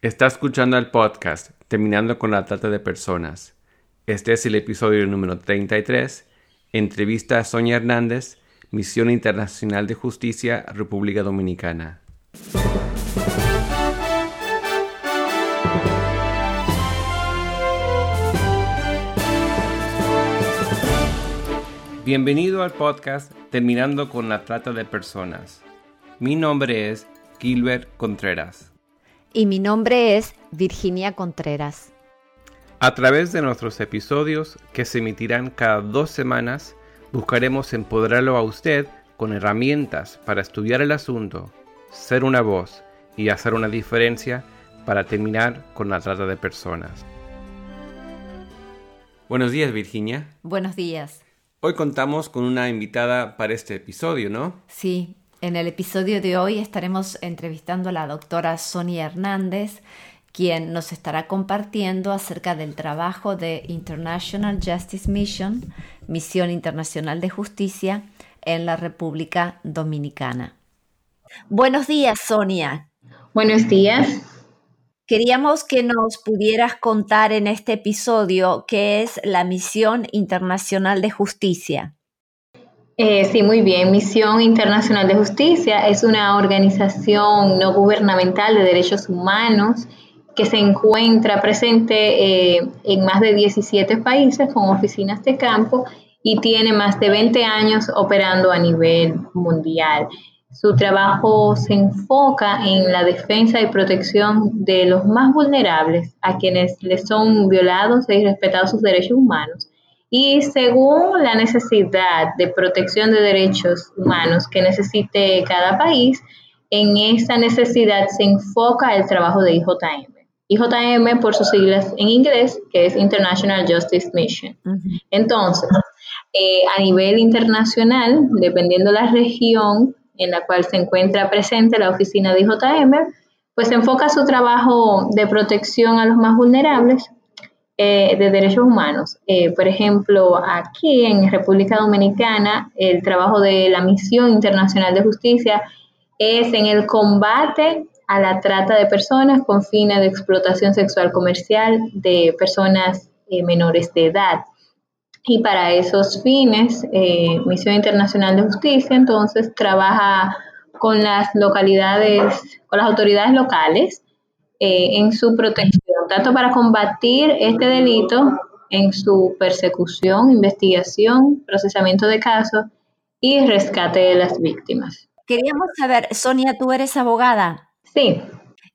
Está escuchando el podcast Terminando con la Trata de Personas. Este es el episodio número 33. Entrevista a Sonia Hernández, Misión Internacional de Justicia, República Dominicana. Bienvenido al podcast Terminando con la Trata de Personas. Mi nombre es Gilbert Contreras. Y mi nombre es Virginia Contreras. A través de nuestros episodios, que se emitirán cada dos semanas, buscaremos empoderarlo a usted con herramientas para estudiar el asunto, ser una voz y hacer una diferencia para terminar con la trata de personas. Buenos días, Virginia. Buenos días. Hoy contamos con una invitada para este episodio, ¿no? Sí, en el episodio de hoy estaremos entrevistando a la doctora Sonia Hernández, quien nos estará compartiendo acerca del trabajo de International Justice Mission, Misión Internacional de Justicia, en la República Dominicana. Buenos días, Sonia. Buenos días. Queríamos que nos pudieras contar en este episodio qué es la Misión Internacional de Justicia. Eh, sí, muy bien. Misión Internacional de Justicia es una organización no gubernamental de derechos humanos que se encuentra presente eh, en más de 17 países con oficinas de campo y tiene más de 20 años operando a nivel mundial. Su trabajo se enfoca en la defensa y protección de los más vulnerables, a quienes les son violados e irrespetados sus derechos humanos y según la necesidad de protección de derechos humanos que necesite cada país, en esa necesidad se enfoca el trabajo de IJM. IJM por sus siglas en inglés, que es International Justice Mission. Entonces, eh, a nivel internacional, dependiendo de la región en la cual se encuentra presente la oficina de IJM, pues enfoca su trabajo de protección a los más vulnerables eh, de derechos humanos. Eh, por ejemplo, aquí en República Dominicana, el trabajo de la Misión Internacional de Justicia es en el combate a la trata de personas con fines de explotación sexual comercial de personas eh, menores de edad. Y para esos fines, Misión Internacional de Justicia entonces trabaja con las localidades, con las autoridades locales en su protección tanto para combatir este delito en su persecución, investigación, procesamiento de casos y rescate de las víctimas. Queríamos saber, Sonia, tú eres abogada. Sí.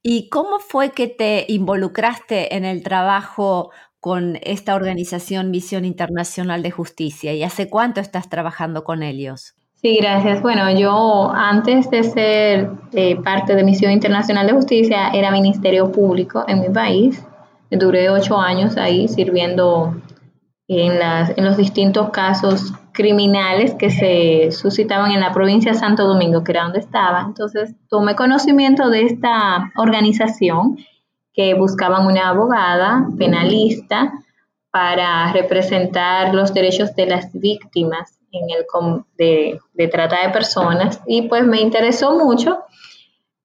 ¿Y cómo fue que te involucraste en el trabajo con esta organización Misión Internacional de Justicia y hace cuánto estás trabajando con ellos? Sí, gracias. Bueno, yo antes de ser eh, parte de Misión Internacional de Justicia era Ministerio Público en mi país. Duré ocho años ahí sirviendo en, las, los distintos casos criminales que se suscitaban en la provincia de Santo Domingo, que era donde estaba. Entonces tomé conocimiento de esta organización que buscaban una abogada penalista para representar los derechos de las víctimas en el de, de trata de personas y pues me interesó mucho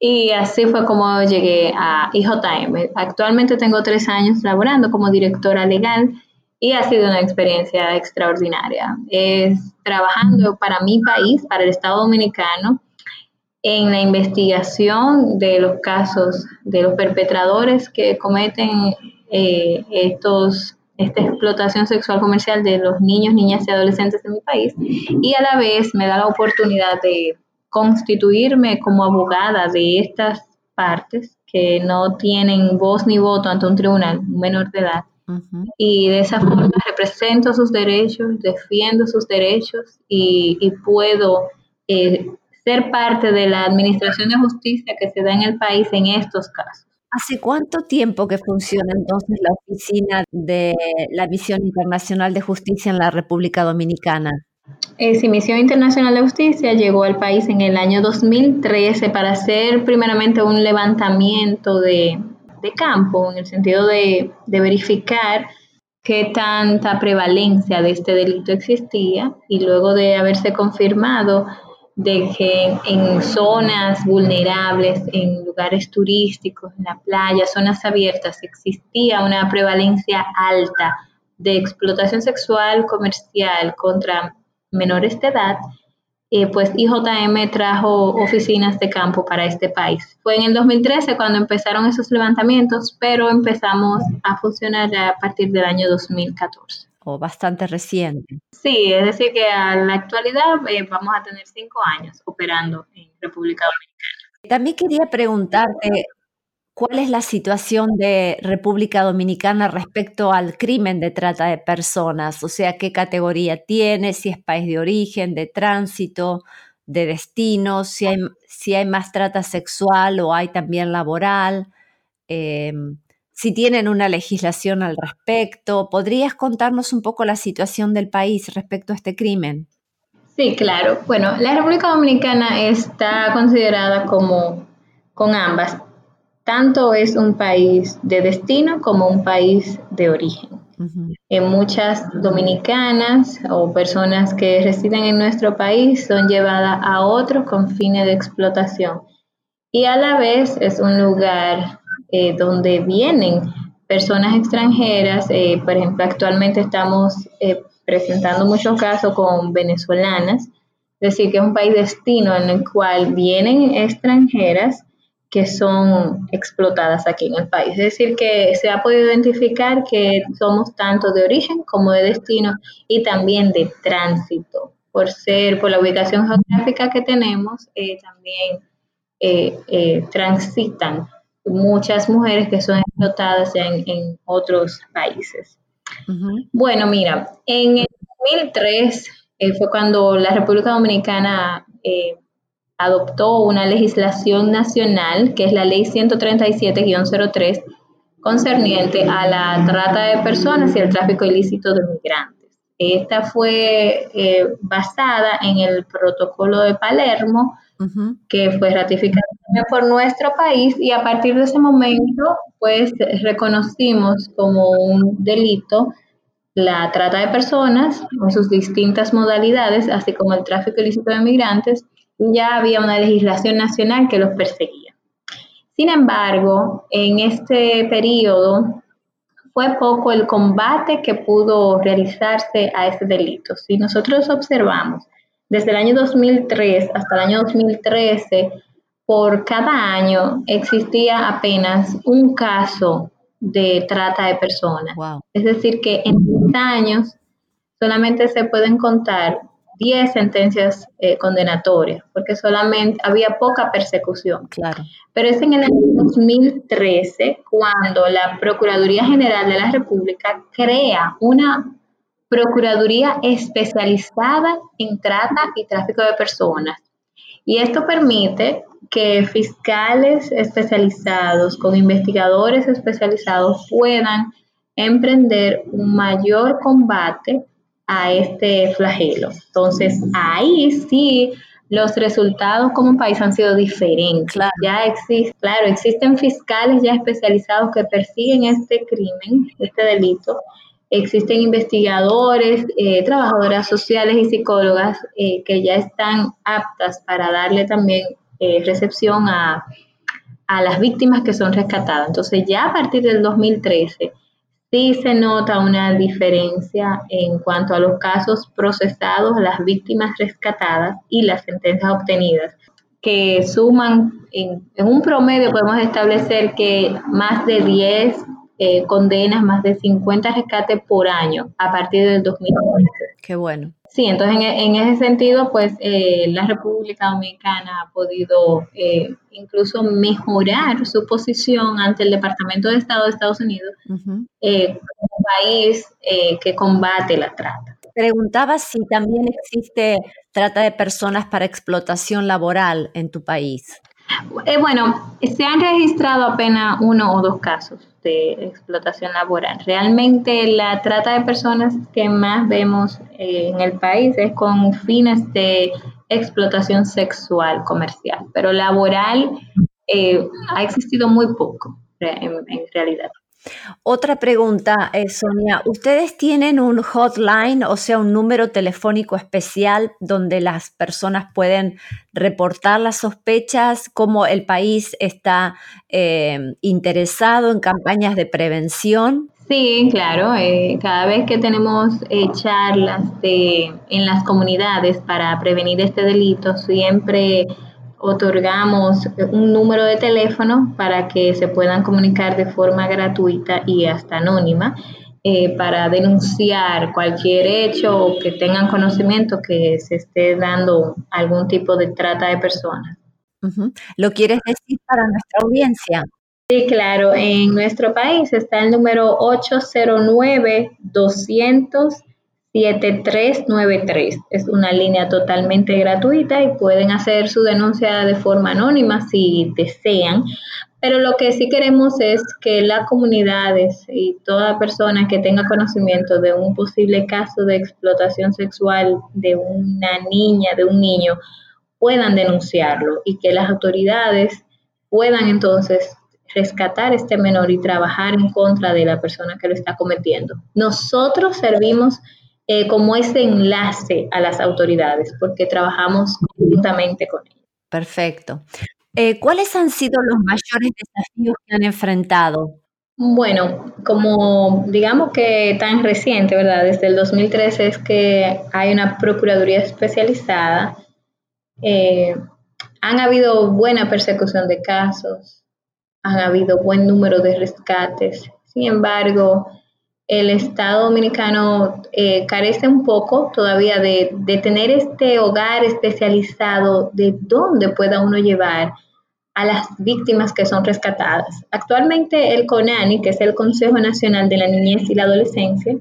y así fue como llegué a IJM. Actualmente tengo tres años laborando como directora legal y ha sido una experiencia extraordinaria. Es trabajando para mi país, para el Estado Dominicano, en la investigación de los casos de los perpetradores que cometen eh, estos esta explotación sexual comercial de los niños, niñas y adolescentes de mi país y a la vez me da la oportunidad de constituirme como abogada de estas partes que no tienen voz ni voto ante un tribunal menor de edad. Y de esa forma represento sus derechos, defiendo sus derechos y, puedo eh, ser parte de la administración de justicia que se da en el país en estos casos. ¿Hace cuánto tiempo que funciona entonces la oficina de la Misión Internacional de Justicia en la República Dominicana? Eh, Misión Internacional de Justicia llegó al país en el año 2013 para hacer primeramente un levantamiento de, campo, en el sentido de, de verificar qué tanta prevalencia de este delito existía y luego de haberse confirmado de que en zonas vulnerables, en lugares turísticos, en la playa, zonas abiertas, existía una prevalencia alta de explotación sexual comercial contra menores de edad, eh, pues IJM trajo oficinas de campo para este país. Fue en el 2013 cuando empezaron esos levantamientos, pero empezamos a funcionar a partir del año 2014. O bastante reciente. Sí, es decir, que a la actualidad eh, vamos a tener cinco años operando en República Dominicana. También quería preguntarte, ¿Cuál es la situación de República Dominicana respecto al crimen de trata de personas? O sea, ¿qué categoría tiene? Si es país de origen, de tránsito, de destino, si hay, si hay más trata sexual o hay también laboral, em, si tienen una legislación al respecto. ¿Podrías contarnos un poco la situación del país respecto a este crimen? Sí, claro. Bueno, la República Dominicana está considerada como con ambas tanto es un país de destino como un país de origen. En muchas dominicanas o personas que residen en nuestro país son llevadas a otros con fines de explotación y a la vez es un lugar eh, donde vienen personas extranjeras, eh, por ejemplo, actualmente estamos eh, presentando muchos casos con venezolanas, es decir, que es un país destino en el cual vienen extranjeras que son explotadas aquí en el país. Es decir, que se ha podido identificar que somos tanto de origen como de destino y también de tránsito. Por ser, por la ubicación geográfica que tenemos, eh, también eh, eh, transitan muchas mujeres que son explotadas en, otros países. Bueno, mira, en el 2003 fue cuando la República Dominicana adoptó una legislación nacional, que es la Ley 137-03, concerniente a la trata de personas y el tráfico ilícito de migrantes. Esta fue eh, basada en el protocolo de Palermo, que fue ratificado por nuestro país y a partir de ese momento, pues reconocimos como un delito la trata de personas en sus distintas modalidades, así como el tráfico ilícito de migrantes, ya había una legislación nacional que los perseguía. Sin embargo, en este periodo fue poco el combate que pudo realizarse a ese delito. Si nosotros observamos, desde el año 2003 hasta el año 2013, por cada año existía apenas un caso de trata de personas. Es decir, que en 10 años solamente se pueden contar 10 sentencias eh, condenatorias, porque solamente había poca persecución. Claro. Pero es en el año 2013 cuando la Procuraduría General de la República crea una Procuraduría especializada en trata y tráfico de personas. Y esto permite que fiscales especializados con investigadores especializados puedan emprender un mayor combate a este flagelo. Entonces, ahí sí los resultados como país han sido diferentes. Ya existe, claro, existen fiscales ya especializados que persiguen este crimen, este delito. Existen investigadores, eh, trabajadoras sociales y psicólogas eh, que ya están aptas para darle también eh, recepción a, a las víctimas que son rescatadas. Entonces ya a partir del 2013 sí se nota una diferencia en cuanto a los casos procesados, las víctimas rescatadas y las sentencias obtenidas, que suman, en, un promedio podemos establecer que más de 10 eh, condenas, más de 50 rescates por año a partir del 2015. Qué bueno. Sí, entonces en, ese sentido, pues eh, la República Dominicana ha podido eh, incluso mejorar su posición ante el Departamento de Estado de Estados Unidos eh, como país que combate la trata. Preguntaba si también existe trata de personas para explotación laboral en tu país. Bueno, se han registrado apenas uno o dos casos de explotación laboral. Realmente la trata de personas que más vemos eh, en el país es con fines de explotación sexual comercial, pero laboral eh, ha existido muy poco en, realidad. Otra pregunta, eh, Sonia. ¿Ustedes tienen un hotline, o sea, un número telefónico especial donde las personas pueden reportar las sospechas? ¿Cómo el país está eh, interesado en campañas de prevención? Sí, claro. Eh, cada vez que tenemos charlas en las comunidades para prevenir este delito, siempre otorgamos un número de teléfono para que se puedan comunicar de forma gratuita y hasta anónima eh, para denunciar cualquier hecho o que tengan conocimiento que se esté dando algún tipo de trata de personas. ¿Lo quieres decir para nuestra audiencia? Sí, claro. En nuestro país está el número 809 200 7393. Es una línea totalmente gratuita y pueden hacer su denuncia de forma anónima si desean. Pero lo que sí queremos es que las comunidades y toda persona que tenga conocimiento de un posible caso de explotación sexual de una niña, de un niño, puedan denunciarlo y que las autoridades puedan entonces rescatar este menor y trabajar en contra de la persona que lo está cometiendo. Nosotros servimos eh, como ese enlace a las autoridades, porque trabajamos conjuntamente con ellos. Perfecto. Eh, ¿Cuáles han sido los mayores desafíos que han enfrentado? Bueno, como digamos que tan reciente, ¿verdad? Desde el 2013 es que hay una Procuraduría especializada. Eh, han habido buena persecución de casos, han habido buen número de rescates. Sin embargo, el Estado dominicano eh, carece un poco todavía de, tener este hogar especializado de dónde pueda uno llevar a las víctimas que son rescatadas. Actualmente el CONANI, que es el Consejo Nacional de la Niñez y la Adolescencia,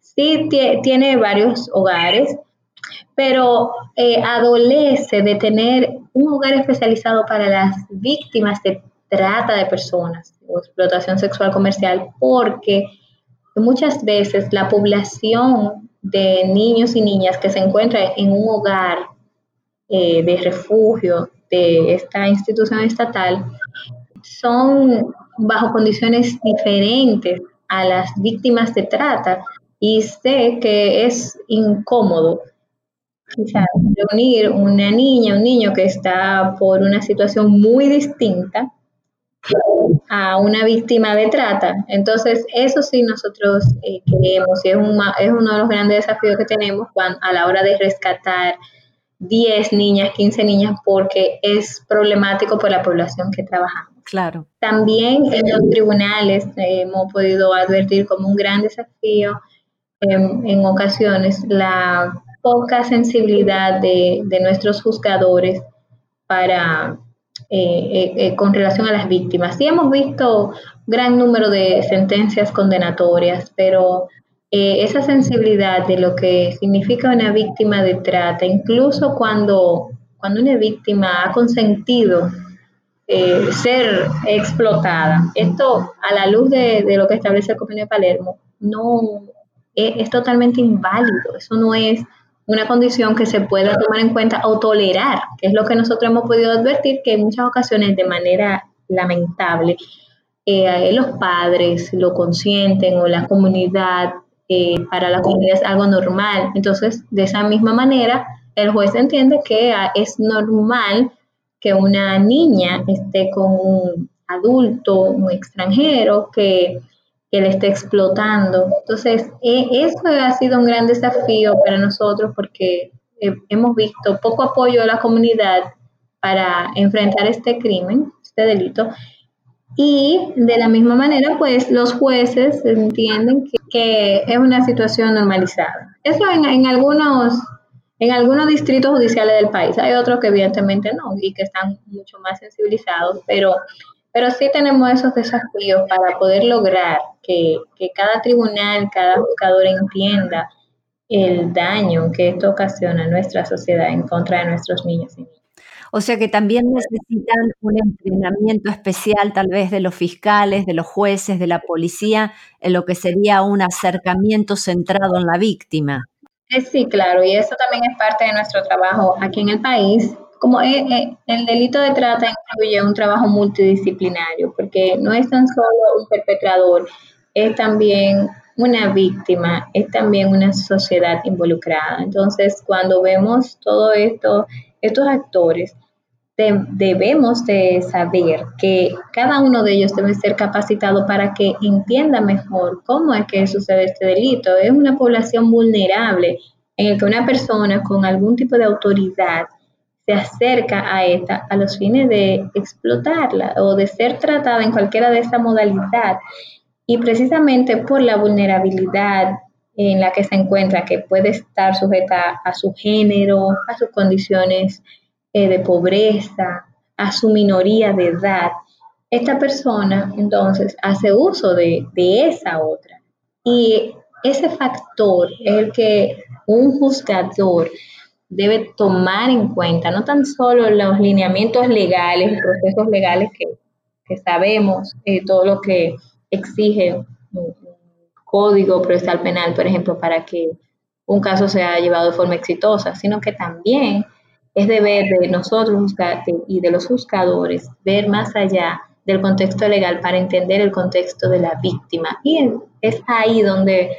sí tiene varios hogares, pero eh, adolece de tener un hogar especializado para las víctimas de trata de personas o explotación sexual comercial, porque muchas veces la población de niños y niñas que se encuentra en un hogar eh, de refugio de esta institución estatal son bajo condiciones diferentes a las víctimas de trata. Y sé que es incómodo quizás reunir una niña, un niño que está por una situación muy distinta a una víctima de trata. Entonces, eso sí nosotros eh, queremos y es, es uno de los grandes desafíos que tenemos a la hora de rescatar 10 niñas, 15 niñas, porque es problemático por la población que trabajamos. Claro. También en los tribunales hemos podido advertir como un gran desafío en ocasiones la poca sensibilidad de, de nuestros juzgadores para eh, eh, eh, con relación a las víctimas. Sí hemos visto gran número de sentencias condenatorias, pero esa sensibilidad de lo que significa una víctima de trata, incluso cuando, cuando una víctima ha consentido ser explotada, esto a la luz de, lo que establece el convenio de Palermo, no es totalmente inválido, eso no es una condición que se pueda tomar en cuenta o tolerar, que es lo que nosotros hemos podido advertir que en muchas ocasiones de manera lamentable eh, los padres lo consienten o la comunidad, eh, para la comunidad es algo normal. Entonces, de esa misma manera, el juez entiende que ah, es normal que una niña esté con un adulto, un extranjero, que que le esté explotando. Entonces, e, eso ha sido un gran desafío para nosotros porque eh, hemos visto poco apoyo de la comunidad para enfrentar este crimen, este delito. Y de la misma manera, pues los jueces entienden que, es una situación normalizada. Eso en, en, algunos, en algunos distritos judiciales del país. Hay otros que evidentemente no y que están mucho más sensibilizados, pero pero sí tenemos esos desafíos para poder lograr que, cada tribunal, cada juzgador entienda el daño que esto ocasiona a nuestra sociedad en contra de nuestros niños y niñas. O sea que también necesitan un entrenamiento especial tal vez de los fiscales, de los jueces, de la policía, en lo que sería un acercamiento centrado en la víctima. Sí, claro, y eso también es parte de nuestro trabajo aquí en el país como el delito de trata incluye un trabajo multidisciplinario, porque no es tan solo un perpetrador, es también una víctima, es también una sociedad involucrada. Entonces, cuando vemos todo esto, estos actores, debemos de saber que cada uno de ellos debe ser capacitado para que entienda mejor cómo es que sucede este delito. Es una población vulnerable en el que una persona con algún tipo de autoridad se acerca a esta a los fines de explotarla o de ser tratada en cualquiera de esta modalidad. Y precisamente por la vulnerabilidad en la que se encuentra, que puede estar sujeta a su género, a sus condiciones eh, de pobreza, a su minoría de edad, esta persona entonces hace uso de, de esa otra. Y ese factor es el que un juzgador debe tomar en cuenta, no tan solo los lineamientos legales, procesos legales que, que sabemos, eh, todo lo que exige un, código procesal penal, por ejemplo, para que un caso sea llevado de forma exitosa, sino que también es deber de nosotros y de los juzgadores ver más allá del contexto legal para entender el contexto de la víctima. Y es ahí donde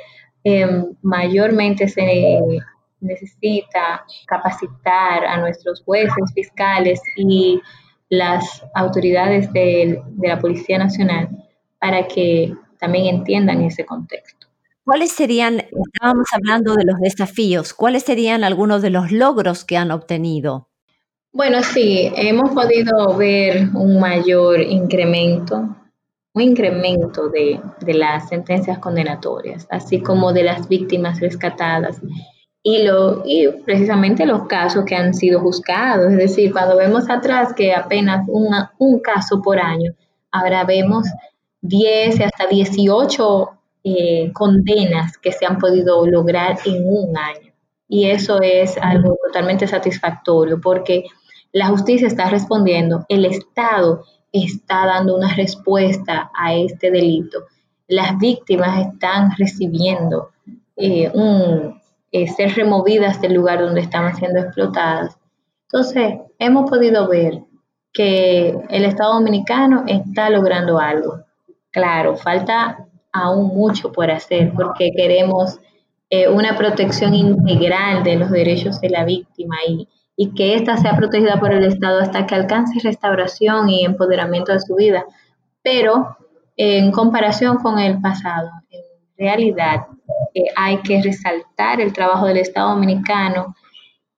eh, mayormente se necesita capacitar a nuestros jueces, fiscales y las autoridades de, de la Policía Nacional para que también entiendan ese contexto. ¿Cuáles serían, estábamos hablando de los desafíos, cuáles serían algunos de los logros que han obtenido? Bueno, sí, hemos podido ver un mayor incremento, un incremento de, de las sentencias condenatorias, así como de las víctimas rescatadas y, lo, y precisamente los casos que han sido juzgados. Es decir, cuando vemos atrás que apenas un caso por año, ahora vemos 10 hasta 18 eh, condenas que se han podido lograr en un año. Y eso es algo totalmente satisfactorio porque la justicia está respondiendo, el Estado está dando una respuesta a este delito. Las víctimas están recibiendo eh, un, eh, ser removidas del lugar donde estaban siendo explotadas. Entonces, hemos podido ver que el Estado Dominicano está logrando algo. Claro, falta aún mucho por hacer porque queremos eh, una protección integral de los derechos de la víctima y, que ésta sea protegida por el Estado hasta que alcance restauración y empoderamiento de su vida. Pero en comparación con el pasado, realidad eh, hay que resaltar el trabajo del Estado dominicano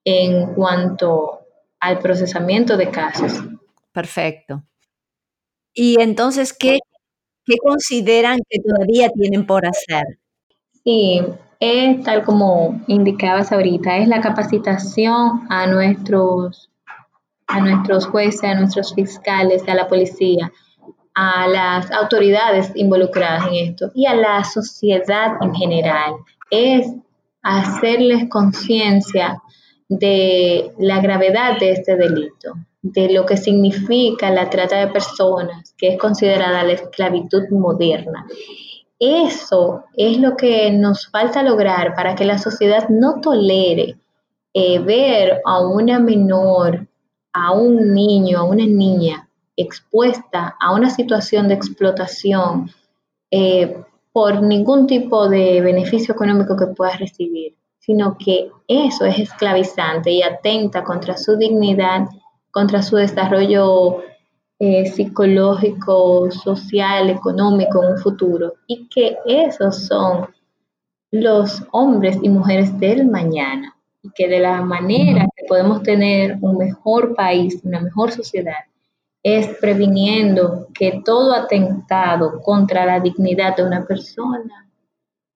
en cuanto al procesamiento de casos. Perfecto. Y entonces, ¿qué ¿Qué consideran que todavía tienen por hacer? Sí, es tal como indicabas ahorita, es la capacitación a nuestros, a nuestros jueces, a nuestros fiscales, a la policía, a las autoridades involucradas en esto y a la sociedad en general. Es hacerles conciencia de la gravedad de este delito, de lo que significa la trata de personas, que es considerada la esclavitud moderna. Eso es lo que nos falta lograr para que la sociedad no tolere eh, ver a una menor, a un niño, a una niña expuesta a una situación de explotación eh, por ningún tipo de beneficio económico que pueda recibir, sino que eso es esclavizante y atenta contra su dignidad contra su desarrollo eh, psicológico, social, económico en un futuro. Y que esos son los hombres y mujeres del mañana. Y que de la manera que podemos tener un mejor país, una mejor sociedad, es previniendo que todo atentado contra la dignidad de una persona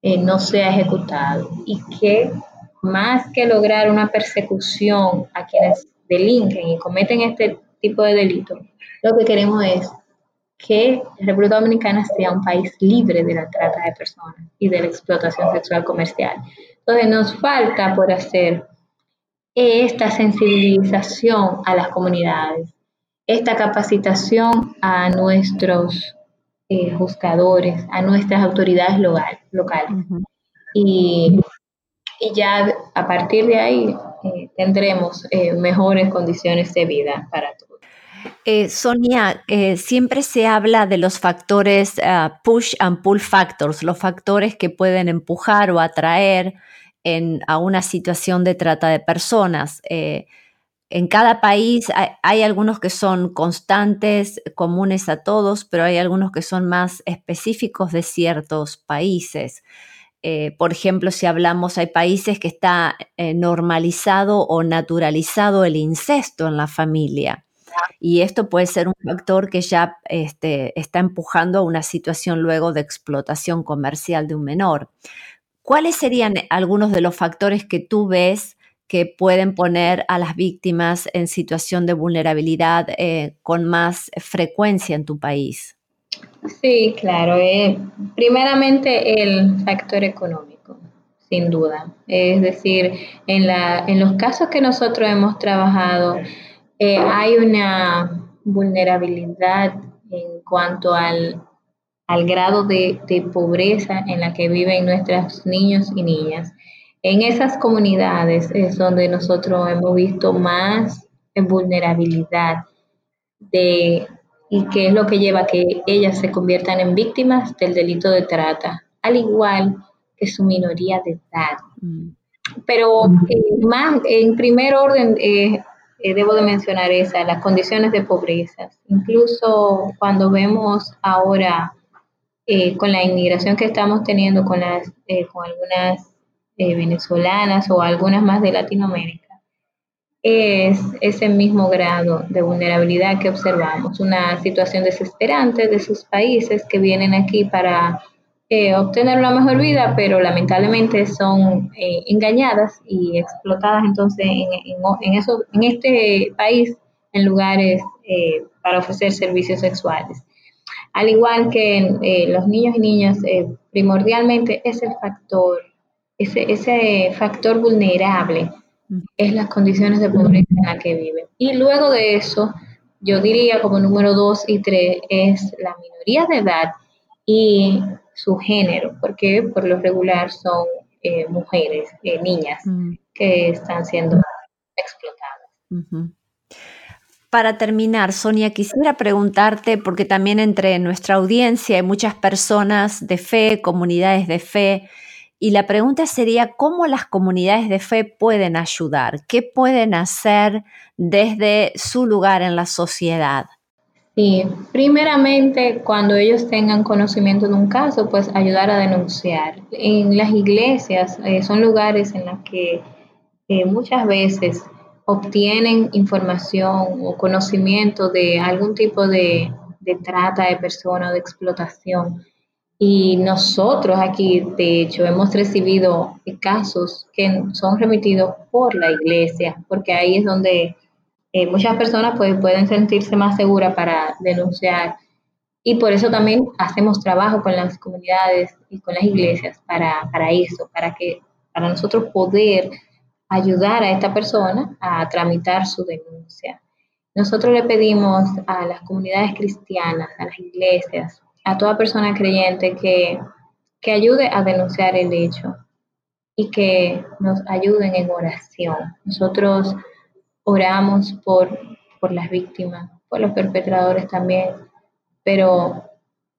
eh, no sea ejecutado y que más que lograr una persecución a quienes delinquen y cometen este tipo de delitos, lo que queremos es que la República Dominicana sea un país libre de la trata de personas y de la explotación sexual comercial. Entonces nos falta por hacer esta sensibilización a las comunidades, esta capacitación a nuestros eh, juzgadores, a nuestras autoridades locales. y, y, ya a partir de ahí eh, tendremos eh, mejores condiciones de vida para todos. Eh, Sonia, eh, siempre se habla de los factores push and pull factors, los factores que pueden empujar o atraer a una situación de trata de personas. En cada país hay, algunos que son constantes, comunes a todos, pero hay algunos que son más específicos de ciertos países. Eh, por ejemplo, si hablamos, hay países que está eh, normalizado o naturalizado el incesto en la familia. Y esto puede ser un factor que ya este, está empujando a una situación luego de explotación comercial de un menor. ¿Cuáles serían algunos de los factores que tú ves que pueden poner a las víctimas en situación de vulnerabilidad eh, con más frecuencia en tu país? Sí, claro. Eh, primeramente el factor económico, sin duda. Es decir, en, la, en los casos que nosotros hemos trabajado, eh, hay una vulnerabilidad en cuanto al, grado de, pobreza en la que viven nuestros niños y niñas. En esas comunidades es donde nosotros hemos visto más vulnerabilidad de, y qué es lo que lleva a que ellas se conviertan en víctimas del delito de trata, al igual que su minoría de edad. Mm. Pero eh, más, en primer orden, eh, eh, debo de mencionar esa, las condiciones de pobreza. Incluso cuando vemos ahora con la inmigración que estamos teniendo con, las, con algunas venezolanas o algunas más de Latinoamérica, es ese mismo grado de vulnerabilidad que observamos, una situación desesperante de sus países que vienen aquí para eh, obtener una mejor vida, pero lamentablemente son eh, engañadas y explotadas entonces en, en, eso, en este país en lugares eh, para ofrecer servicios sexuales. Al igual que los niños y niñas, primordialmente es el factor, ese, ese factor vulnerable es las condiciones de pobreza en las que viven. Y luego de eso, yo diría como número dos y tres es la minoría de edad y su género, porque por lo regular son eh, mujeres, eh, niñas, mm. que están siendo explotadas. Para terminar, Sonia, quisiera preguntarte, porque también entre nuestra audiencia hay muchas personas de fe, comunidades de fe, y la pregunta sería, ¿cómo las comunidades de fe pueden ayudar? ¿Qué pueden hacer desde su lugar en la sociedad? Sí, primeramente cuando ellos tengan conocimiento de un caso, pues ayudar a denunciar. En las iglesias eh, son lugares en los que eh, muchas veces obtienen información o conocimiento de algún tipo de, de trata de personas o de explotación y nosotros aquí, de hecho, hemos recibido casos que son remitidos por la iglesia, porque ahí es donde eh, muchas personas pues, pueden sentirse más seguras para denunciar. Y por eso también hacemos trabajo con las comunidades y con las iglesias para, para eso, para que para nosotros poder ayudar a esta persona a tramitar su denuncia. Nosotros le pedimos a las comunidades cristianas, a las iglesias, a toda persona creyente que, ayude a denunciar el hecho y que nos ayuden en oración. Nosotros oramos por, por las víctimas, por los perpetradores también, pero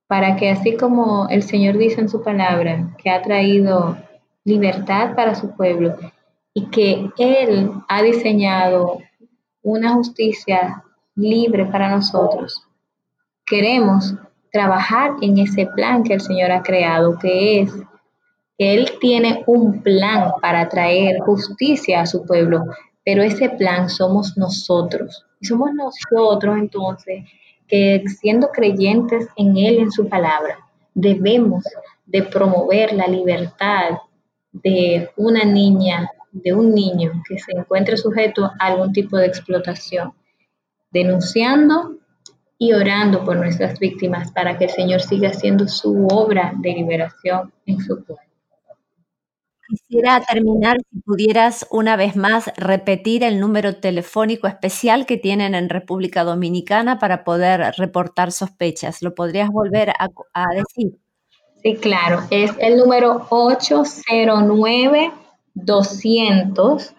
para que así como el Señor dice en su palabra, que ha traído libertad para su pueblo y que Él ha diseñado una justicia libre para nosotros, queremos trabajar en ese plan que el Señor ha creado, que es que Él tiene un plan para traer justicia a su pueblo, pero ese plan somos nosotros. Y somos nosotros entonces que siendo creyentes en Él, en su palabra, debemos de promover la libertad de una niña, de un niño que se encuentre sujeto a algún tipo de explotación, denunciando y orando por nuestras víctimas para que el Señor siga haciendo su obra de liberación en su pueblo. Quisiera terminar, si pudieras una vez más repetir el número telefónico especial que tienen en República Dominicana para poder reportar sospechas. ¿Lo podrías volver a, a decir? Sí, claro. Es el número 809 200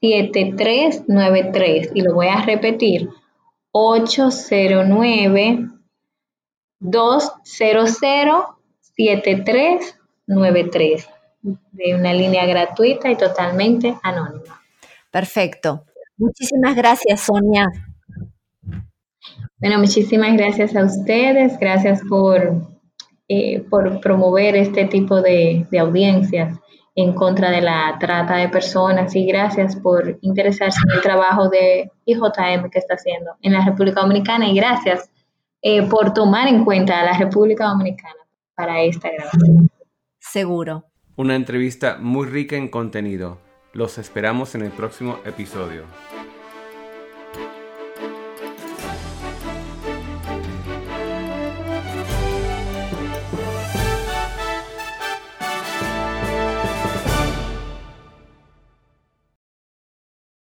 7393 y lo voy a repetir 809 200 7393 de una línea gratuita y totalmente anónima. Perfecto. Muchísimas gracias, Sonia. Bueno, muchísimas gracias a ustedes, gracias por, eh, por promover este tipo de, de audiencias en contra de la trata de personas y gracias por interesarse en el trabajo de IJM que está haciendo en la República Dominicana y gracias eh, por tomar en cuenta a la República Dominicana para esta grabación. Seguro. Una entrevista muy rica en contenido. Los esperamos en el próximo episodio.